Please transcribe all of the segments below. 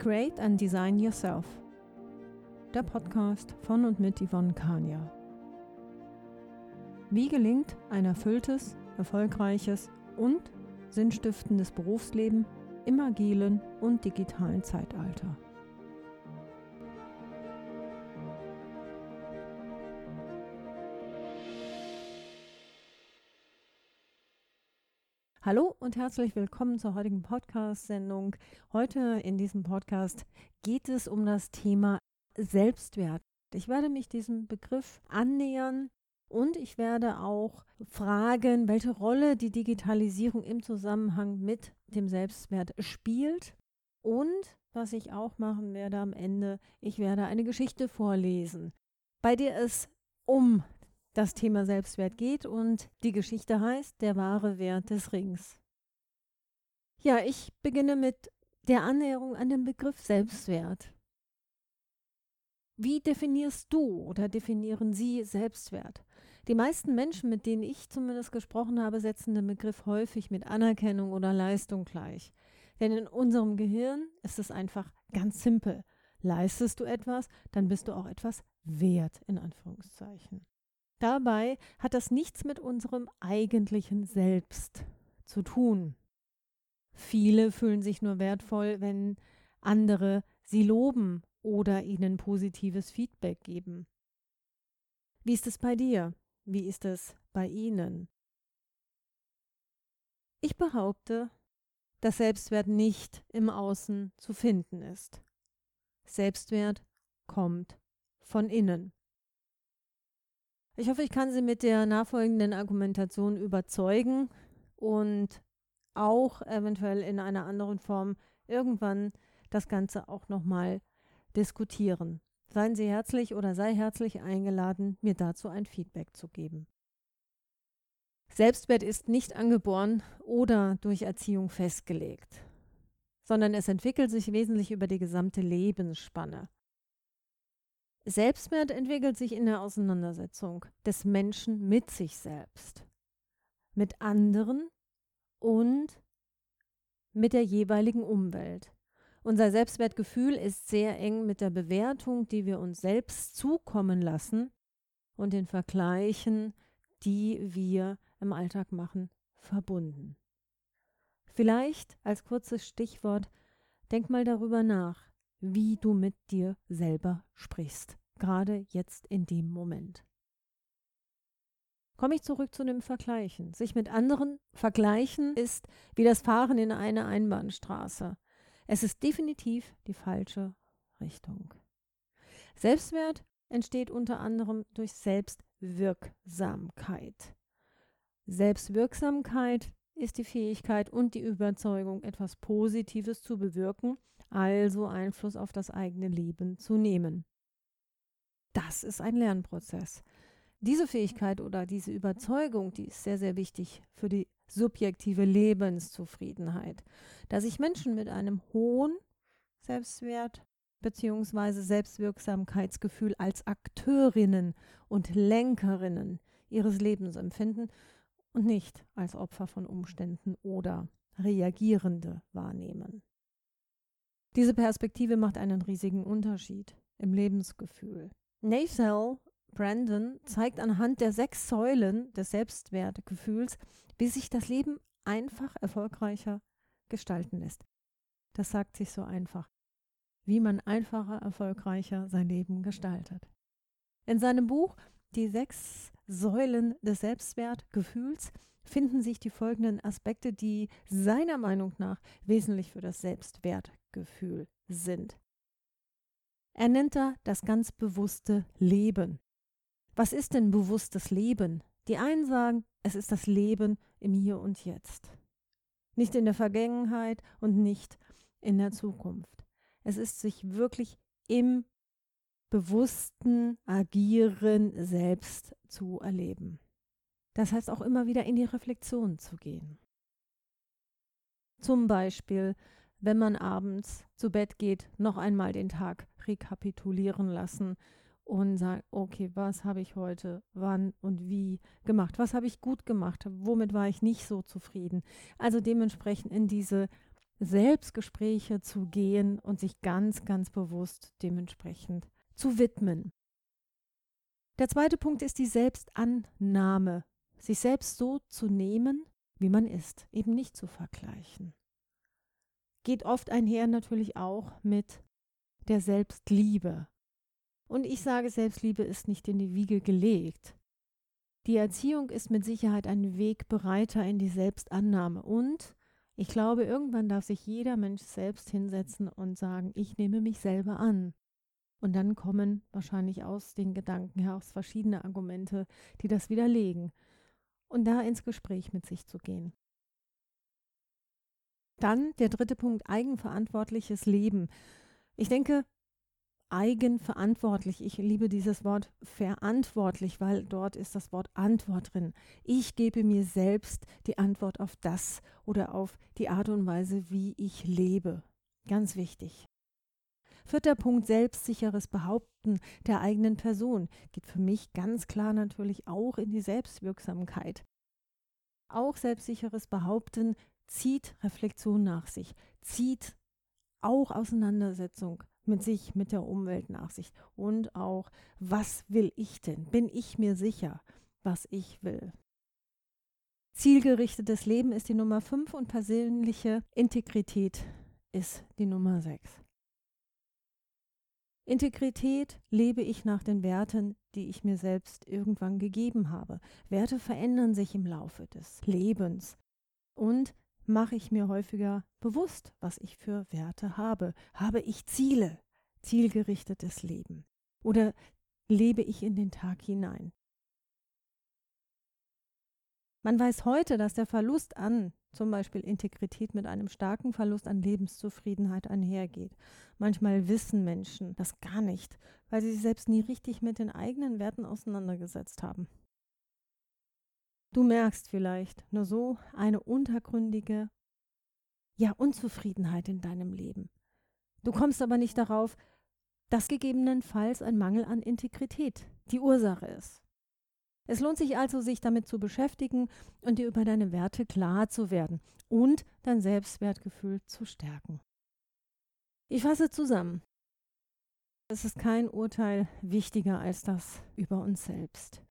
Create and Design Yourself. Der Podcast von und mit Yvonne Kania. Wie gelingt ein erfülltes, erfolgreiches und sinnstiftendes Berufsleben im agilen und digitalen Zeitalter? Hallo und herzlich willkommen zur heutigen Podcast-Sendung. Heute in diesem Podcast geht es um das Thema Selbstwert. Ich werde mich diesem Begriff annähern und ich werde auch fragen, welche Rolle die Digitalisierung im Zusammenhang mit dem Selbstwert spielt. Und was ich auch machen werde am Ende, ich werde eine Geschichte vorlesen, bei der es um das Thema Selbstwert geht und die Geschichte heißt Der wahre Wert des Rings. Ja, ich beginne mit der Annäherung an den Begriff Selbstwert. Wie definierst du oder definieren Sie Selbstwert? Die meisten Menschen, mit denen ich zumindest gesprochen habe, setzen den Begriff häufig mit Anerkennung oder Leistung gleich. Denn in unserem Gehirn ist es einfach ganz simpel. Leistest du etwas, dann bist du auch etwas wert, in Anführungszeichen. Dabei hat das nichts mit unserem eigentlichen Selbst zu tun. Viele fühlen sich nur wertvoll, wenn andere sie loben oder ihnen positives Feedback geben. Wie ist es bei dir? Wie ist es bei Ihnen? Ich behaupte, dass Selbstwert nicht im Außen zu finden ist. Selbstwert kommt von innen. Ich hoffe, ich kann Sie mit der nachfolgenden Argumentation überzeugen und auch eventuell in einer anderen Form irgendwann das Ganze auch nochmal diskutieren. Seien Sie herzlich oder sei herzlich eingeladen, mir dazu ein Feedback zu geben. Selbstwert ist nicht angeboren oder durch Erziehung festgelegt, sondern es entwickelt sich wesentlich über die gesamte Lebensspanne. Selbstwert entwickelt sich in der Auseinandersetzung des Menschen mit sich selbst, mit anderen und mit der jeweiligen Umwelt. Unser Selbstwertgefühl ist sehr eng mit der Bewertung, die wir uns selbst zukommen lassen und den Vergleichen, die wir im Alltag machen, verbunden. Vielleicht als kurzes Stichwort, denk mal darüber nach, wie du mit dir selber sprichst, gerade jetzt in dem Moment. Komme ich zurück zu dem Vergleichen. Sich mit anderen vergleichen ist wie das Fahren in eine Einbahnstraße. Es ist definitiv die falsche Richtung. Selbstwert entsteht unter anderem durch Selbstwirksamkeit. Selbstwirksamkeit ist die Fähigkeit und die Überzeugung, etwas Positives zu bewirken, also Einfluss auf das eigene Leben zu nehmen. Das ist ein Lernprozess. Diese Fähigkeit oder diese Überzeugung, die ist sehr, sehr wichtig für die subjektive Lebenszufriedenheit. Da sich Menschen mit einem hohen Selbstwert bzw. Selbstwirksamkeitsgefühl als Akteurinnen und Lenkerinnen ihres Lebens empfinden und nicht als Opfer von Umständen oder Reagierende wahrnehmen. Diese Perspektive macht einen riesigen Unterschied im Lebensgefühl. Nathal Brandon zeigt anhand der sechs Säulen des Selbstwertgefühls, wie sich das Leben einfach erfolgreicher gestalten lässt. Das sagt sich so einfach, wie man einfacher, erfolgreicher sein Leben gestaltet. In seinem Buch Die sechs Säulen des Selbstwertgefühls finden sich die folgenden Aspekte, die seiner Meinung nach wesentlich für das Selbstwertgefühl sind. Er nennt da das ganz bewusste Leben. Was ist denn bewusstes Leben? Die einen sagen, es ist das Leben im Hier und Jetzt. Nicht in der Vergangenheit und nicht in der Zukunft. Es ist sich wirklich im bewussten Agieren selbst zu erleben. Das heißt auch immer wieder in die Reflexion zu gehen. Zum Beispiel, wenn man abends zu Bett geht, noch einmal den Tag rekapitulieren lassen und sagen, okay, was habe ich heute, wann und wie gemacht? Was habe ich gut gemacht? Womit war ich nicht so zufrieden? Also dementsprechend in diese Selbstgespräche zu gehen und sich ganz, ganz bewusst dementsprechend zu widmen. Der zweite Punkt ist die Selbstannahme, sich selbst so zu nehmen, wie man ist, eben nicht zu vergleichen. Geht oft einher natürlich auch mit der Selbstliebe. Und ich sage, Selbstliebe ist nicht in die Wiege gelegt. Die Erziehung ist mit Sicherheit ein Wegbereiter in die Selbstannahme. Und ich glaube, irgendwann darf sich jeder Mensch selbst hinsetzen und sagen, ich nehme mich selber an. Und dann kommen wahrscheinlich aus den Gedanken heraus verschiedene Argumente, die das widerlegen. Und da ins Gespräch mit sich zu gehen. Dann der dritte Punkt, eigenverantwortliches Leben. Ich denke, eigenverantwortlich. Ich liebe dieses Wort verantwortlich, weil dort ist das Wort Antwort drin. Ich gebe mir selbst die Antwort auf das oder auf die Art und Weise, wie ich lebe. Ganz wichtig. Vierter Punkt, selbstsicheres Behaupten der eigenen Person geht für mich ganz klar natürlich auch in die Selbstwirksamkeit. Auch selbstsicheres Behaupten zieht Reflexion nach sich, zieht auch Auseinandersetzung mit sich, mit der Umwelt nach sich und auch, was will ich denn? Bin ich mir sicher, was ich will? Zielgerichtetes Leben ist die Nummer 5 und persönliche Integrität ist die Nummer 6. Integrität lebe ich nach den Werten, die ich mir selbst irgendwann gegeben habe. Werte verändern sich im Laufe des Lebens. Und mache ich mir häufiger bewusst, was ich für Werte habe. Habe ich Ziele, zielgerichtetes Leben? Oder lebe ich in den Tag hinein? Man weiß heute, dass der Verlust an zum Beispiel Integrität mit einem starken Verlust an Lebenszufriedenheit einhergeht. Manchmal wissen Menschen das gar nicht, weil sie sich selbst nie richtig mit den eigenen Werten auseinandergesetzt haben. Du merkst vielleicht nur so eine untergründige, ja, Unzufriedenheit in deinem Leben. Du kommst aber nicht darauf, dass gegebenenfalls ein Mangel an Integrität die Ursache ist. Es lohnt sich also, sich damit zu beschäftigen und dir über deine Werte klar zu werden und dein Selbstwertgefühl zu stärken. Ich fasse zusammen. Es ist kein Urteil wichtiger als das über uns selbst.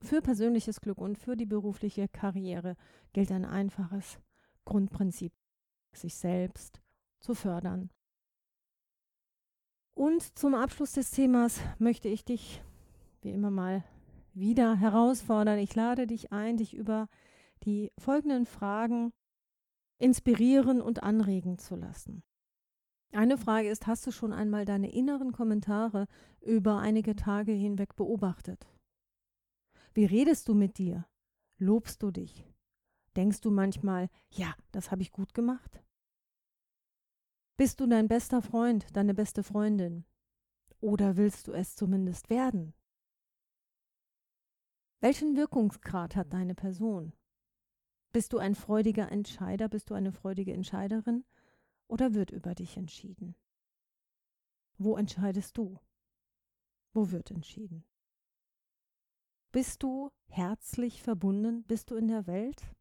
Für persönliches Glück und für die berufliche Karriere gilt ein einfaches Grundprinzip, sich selbst zu fördern. Und zum Abschluss des Themas möchte ich dich wie immer mal wieder herausfordern. Ich lade dich ein, dich über die folgenden Fragen inspirieren und anregen zu lassen. Eine Frage ist, hast du schon einmal deine inneren Kommentare über einige Tage hinweg beobachtet? Wie redest du mit dir? Lobst du dich? Denkst du manchmal, ja, das habe ich gut gemacht? Bist du dein bester Freund, deine beste Freundin? Oder willst du es zumindest werden? Welchen Wirkungsgrad hat deine Person? Bist du ein freudiger Entscheider? Bist du eine freudige Entscheiderin? Oder wird über dich entschieden? Wo entscheidest du? Wo wird entschieden? Bist du herzlich verbunden? Bist du in der Welt?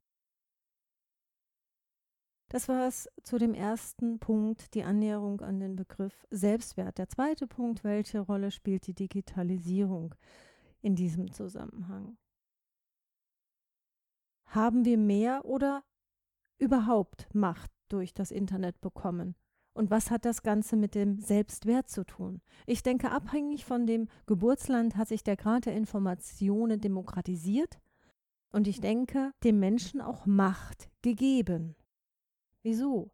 Das war es zu dem ersten Punkt, die Annäherung an den Begriff Selbstwert. Der zweite Punkt, welche Rolle spielt die Digitalisierung in diesem Zusammenhang? Haben wir mehr oder überhaupt Macht durch das Internet bekommen? Und was hat das Ganze mit dem Selbstwert zu tun? Ich denke, abhängig von dem Geburtsland hat sich der Grad der Informationen demokratisiert und ich denke, dem Menschen auch Macht gegeben. Wieso?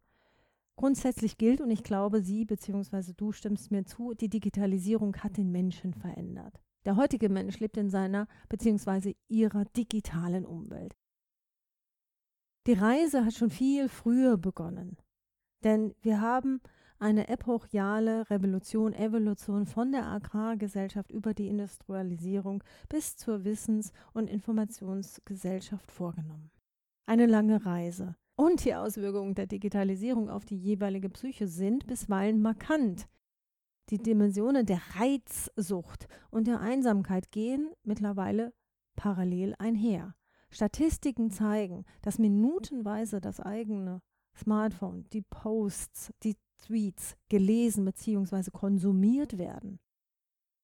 Grundsätzlich gilt, und ich glaube, Sie bzw. du stimmst mir zu, die Digitalisierung hat den Menschen verändert. Der heutige Mensch lebt in seiner bzw. ihrer digitalen Umwelt. Die Reise hat schon viel früher begonnen. Denn wir haben eine epochiale Revolution, Evolution von der Agrargesellschaft über die Industrialisierung bis zur Wissens- und Informationsgesellschaft vorgenommen. Eine lange Reise. Und die Auswirkungen der Digitalisierung auf die jeweilige Psyche sind bisweilen markant. Die Dimensionen der Reizsucht und der Einsamkeit gehen mittlerweile parallel einher. Statistiken zeigen, dass minutenweise das eigene Smartphone, die Posts, die Tweets gelesen bzw. konsumiert werden.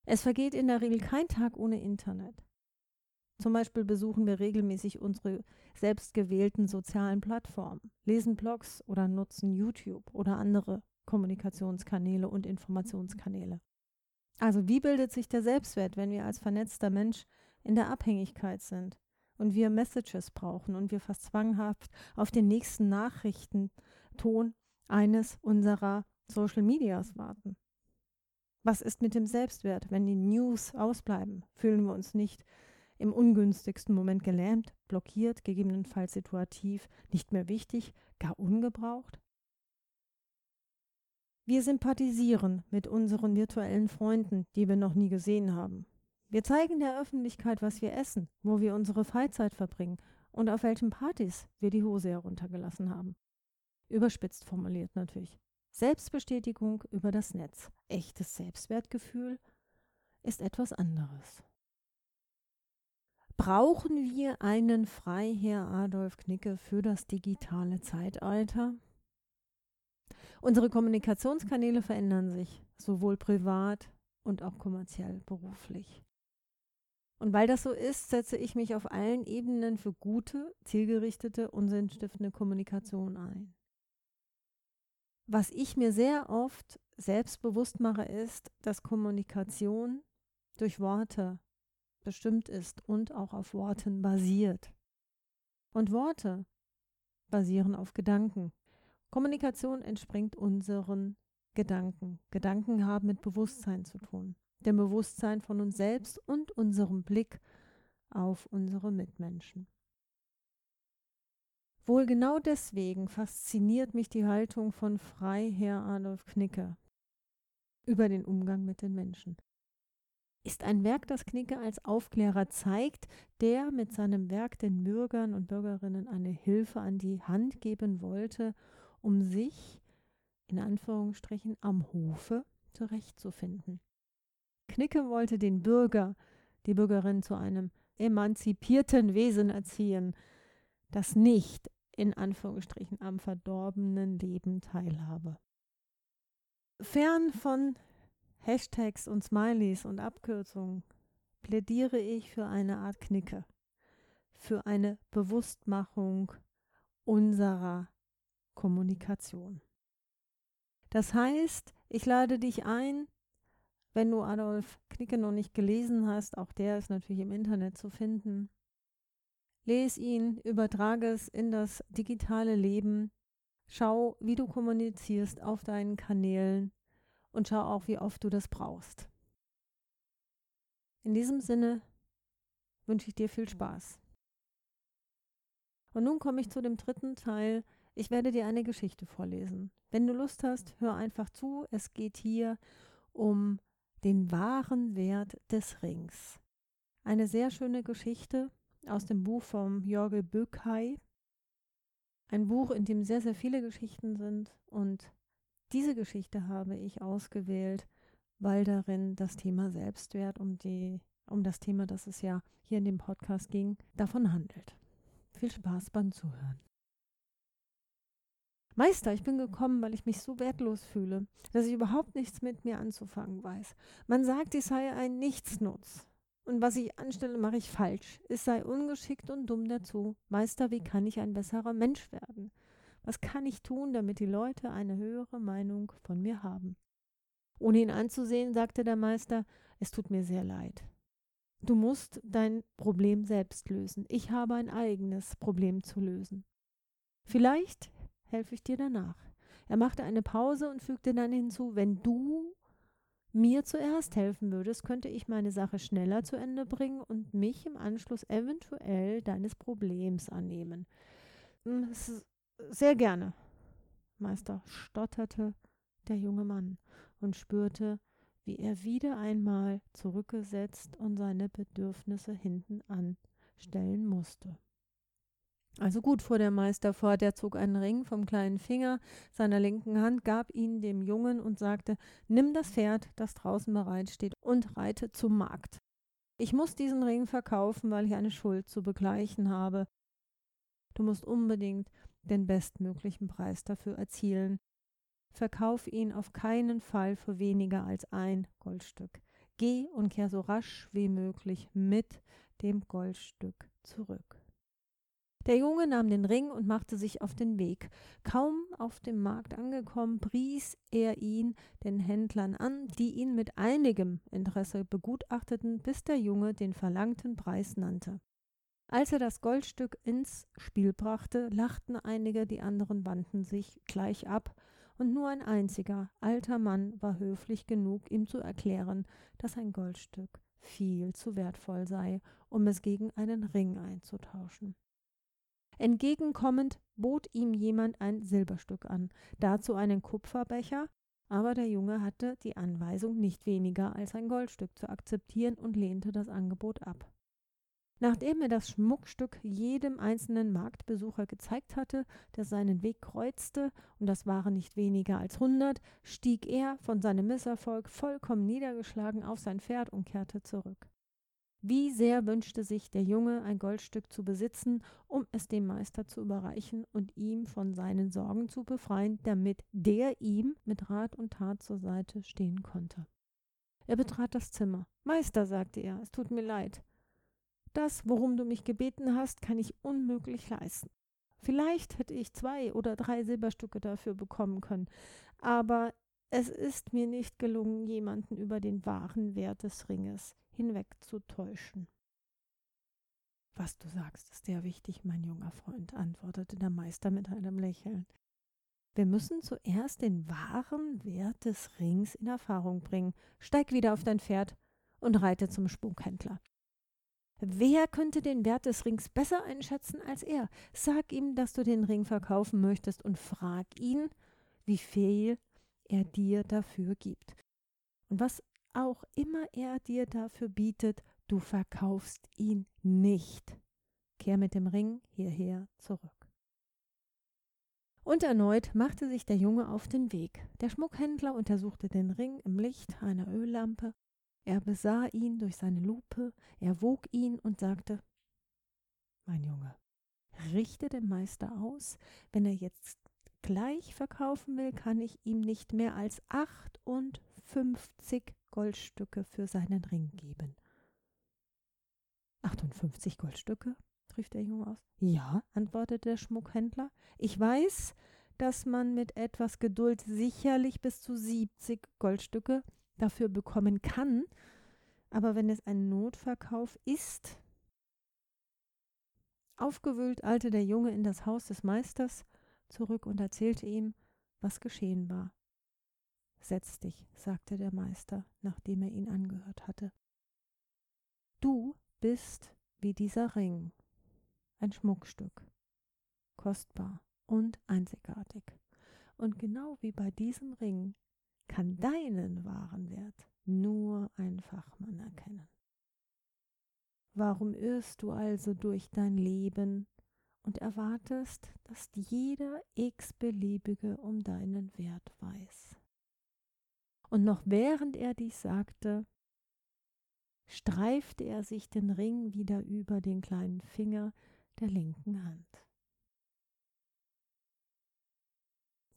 Es vergeht in der Regel kein Tag ohne Internet. Zum Beispiel besuchen wir regelmäßig unsere selbstgewählten sozialen Plattformen, lesen Blogs oder nutzen YouTube oder andere Kommunikationskanäle und Informationskanäle. Also wie bildet sich der Selbstwert, wenn wir als vernetzter Mensch in der Abhängigkeit sind und wir Messages brauchen und wir fast zwanghaft auf den nächsten Nachrichtenton eines unserer Social Medias warten? Was ist mit dem Selbstwert, wenn die News ausbleiben? Fühlen wir uns nicht im ungünstigsten Moment gelähmt, blockiert, gegebenenfalls situativ, nicht mehr wichtig, gar ungebraucht? Wir sympathisieren mit unseren virtuellen Freunden, die wir noch nie gesehen haben. Wir zeigen der Öffentlichkeit, was wir essen, wo wir unsere Freizeit verbringen und auf welchen Partys wir die Hose heruntergelassen haben. Überspitzt formuliert natürlich. Selbstbestätigung über das Netz. Echtes Selbstwertgefühl ist etwas anderes. Brauchen wir einen Freiherr Adolf Knicke für das digitale Zeitalter? Unsere Kommunikationskanäle verändern sich, sowohl privat und auch kommerziell beruflich. Und weil das so ist, setze ich mich auf allen Ebenen für gute, zielgerichtete und sinnstiftende Kommunikation ein. Was ich mir sehr oft selbst bewusst mache, ist, dass Kommunikation durch Worte bestimmt ist und auch auf Worten basiert. Und Worte basieren auf Gedanken. Kommunikation entspringt unseren Gedanken. Gedanken haben mit Bewusstsein zu tun. Dem Bewusstsein von uns selbst und unserem Blick auf unsere Mitmenschen. Wohl genau deswegen fasziniert mich die Haltung von Freiherr Adolf Knicke über den Umgang mit den Menschen. Ist ein Werk, das Knicke als Aufklärer zeigt, der mit seinem Werk den Bürgern und Bürgerinnen eine Hilfe an die Hand geben wollte, um sich, in Anführungsstrichen, am Hofe zurechtzufinden. Knicke wollte den Bürger, die Bürgerin zu einem emanzipierten Wesen erziehen, das nicht in Anführungsstrichen am verdorbenen Leben teilhabe. Fern von Hashtags und Smileys und Abkürzungen plädiere ich für eine Art Knicke, für eine Bewusstmachung unserer Kommunikation. Das heißt, ich lade dich ein, wenn du Adolf Knicke noch nicht gelesen hast, auch der ist natürlich im Internet zu finden. Lies ihn, übertrage es in das digitale Leben, schau, wie du kommunizierst auf deinen Kanälen und schau auch, wie oft du das brauchst. In diesem Sinne wünsche ich dir viel Spaß. Und nun komme ich zu dem dritten Teil ich werde dir eine Geschichte vorlesen. Wenn du Lust hast, hör einfach zu. Es geht hier um den wahren Wert des Rings. Eine sehr schöne Geschichte aus dem Buch vom Jorge Böckei. Ein Buch, in dem sehr, sehr viele Geschichten sind. Und diese Geschichte habe ich ausgewählt, weil darin das Thema Selbstwert, um, die, um das Thema, das es ja hier in dem Podcast ging, davon handelt. Viel Spaß beim Zuhören. Meister, ich bin gekommen, weil ich mich so wertlos fühle, dass ich überhaupt nichts mit mir anzufangen weiß. Man sagt, ich sei ein Nichtsnutz. Und was ich anstelle, mache ich falsch. Es sei ungeschickt und dumm dazu. Meister, wie kann ich ein besserer Mensch werden? Was kann ich tun, damit die Leute eine höhere Meinung von mir haben? Ohne ihn anzusehen, sagte der Meister, es tut mir sehr leid. Du musst dein Problem selbst lösen. Ich habe ein eigenes Problem zu lösen. Vielleicht helfe ich dir danach. Er machte eine Pause und fügte dann hinzu, wenn du mir zuerst helfen würdest, könnte ich meine Sache schneller zu Ende bringen und mich im Anschluss eventuell deines Problems annehmen. Hm, sehr gerne, Meister, stotterte der junge Mann und spürte, wie er wieder einmal zurückgesetzt und seine Bedürfnisse hinten anstellen musste. Also gut, fuhr der Meister fort, er zog einen Ring vom kleinen Finger seiner linken Hand, gab ihn dem Jungen und sagte, nimm das Pferd, das draußen bereitsteht, und reite zum Markt. Ich muss diesen Ring verkaufen, weil ich eine Schuld zu begleichen habe. Du musst unbedingt den bestmöglichen Preis dafür erzielen. Verkauf ihn auf keinen Fall für weniger als ein Goldstück. Geh und kehr so rasch wie möglich mit dem Goldstück zurück. Der Junge nahm den Ring und machte sich auf den Weg. Kaum auf dem Markt angekommen, pries er ihn den Händlern an, die ihn mit einigem Interesse begutachteten, bis der Junge den verlangten Preis nannte. Als er das Goldstück ins Spiel brachte, lachten einige, die anderen wandten sich gleich ab, und nur ein einziger alter Mann war höflich genug, ihm zu erklären, dass ein Goldstück viel zu wertvoll sei, um es gegen einen Ring einzutauschen. Entgegenkommend bot ihm jemand ein Silberstück an, dazu einen Kupferbecher, aber der Junge hatte die Anweisung, nicht weniger als ein Goldstück zu akzeptieren und lehnte das Angebot ab. Nachdem er das Schmuckstück jedem einzelnen Marktbesucher gezeigt hatte, der seinen Weg kreuzte, und das waren nicht weniger als hundert, stieg er von seinem Misserfolg vollkommen niedergeschlagen auf sein Pferd und kehrte zurück. Wie sehr wünschte sich der Junge, ein Goldstück zu besitzen, um es dem Meister zu überreichen und ihm von seinen Sorgen zu befreien, damit der ihm mit Rat und Tat zur Seite stehen konnte. Er betrat das Zimmer. Meister, sagte er, es tut mir leid. Das, worum du mich gebeten hast, kann ich unmöglich leisten. Vielleicht hätte ich zwei oder drei Silberstücke dafür bekommen können, aber es ist mir nicht gelungen, jemanden über den wahren Wert des Ringes hinwegzutäuschen. Was du sagst, ist sehr wichtig, mein junger Freund, antwortete der Meister mit einem Lächeln. Wir müssen zuerst den wahren Wert des Rings in Erfahrung bringen. Steig wieder auf dein Pferd und reite zum Spukhändler. Wer könnte den Wert des Rings besser einschätzen als er? Sag ihm, dass du den Ring verkaufen möchtest und frag ihn, wie viel er dir dafür gibt. Und was auch immer er dir dafür bietet, du verkaufst ihn nicht. Kehr mit dem Ring hierher zurück. Und erneut machte sich der Junge auf den Weg. Der Schmuckhändler untersuchte den Ring im Licht einer Öllampe. Er besah ihn durch seine Lupe, er wog ihn und sagte Mein Junge, richte dem Meister aus, wenn er jetzt gleich verkaufen will, kann ich ihm nicht mehr als achtundfünfzig Goldstücke für seinen Ring geben. 58 Goldstücke? rief der Junge aus. Ja, antwortete der Schmuckhändler. Ich weiß, dass man mit etwas Geduld sicherlich bis zu 70 Goldstücke dafür bekommen kann, aber wenn es ein Notverkauf ist. Aufgewühlt eilte der Junge in das Haus des Meisters zurück und erzählte ihm, was geschehen war. Setz dich, sagte der Meister, nachdem er ihn angehört hatte. Du bist wie dieser Ring, ein Schmuckstück, kostbar und einzigartig. Und genau wie bei diesem Ring kann deinen wahren Wert nur ein Fachmann erkennen. Warum irrst du also durch dein Leben und erwartest, dass jeder x-beliebige um deinen Wert weiß? Und noch während er dies sagte, streifte er sich den Ring wieder über den kleinen Finger der linken Hand.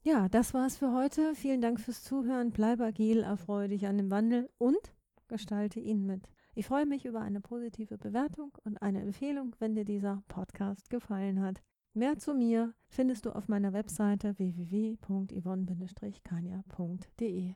Ja, das war's für heute. Vielen Dank fürs Zuhören. Bleib agil, erfreue dich an dem Wandel und gestalte ihn mit. Ich freue mich über eine positive Bewertung und eine Empfehlung, wenn dir dieser Podcast gefallen hat. Mehr zu mir findest du auf meiner Webseite www.yvonne-kania.de.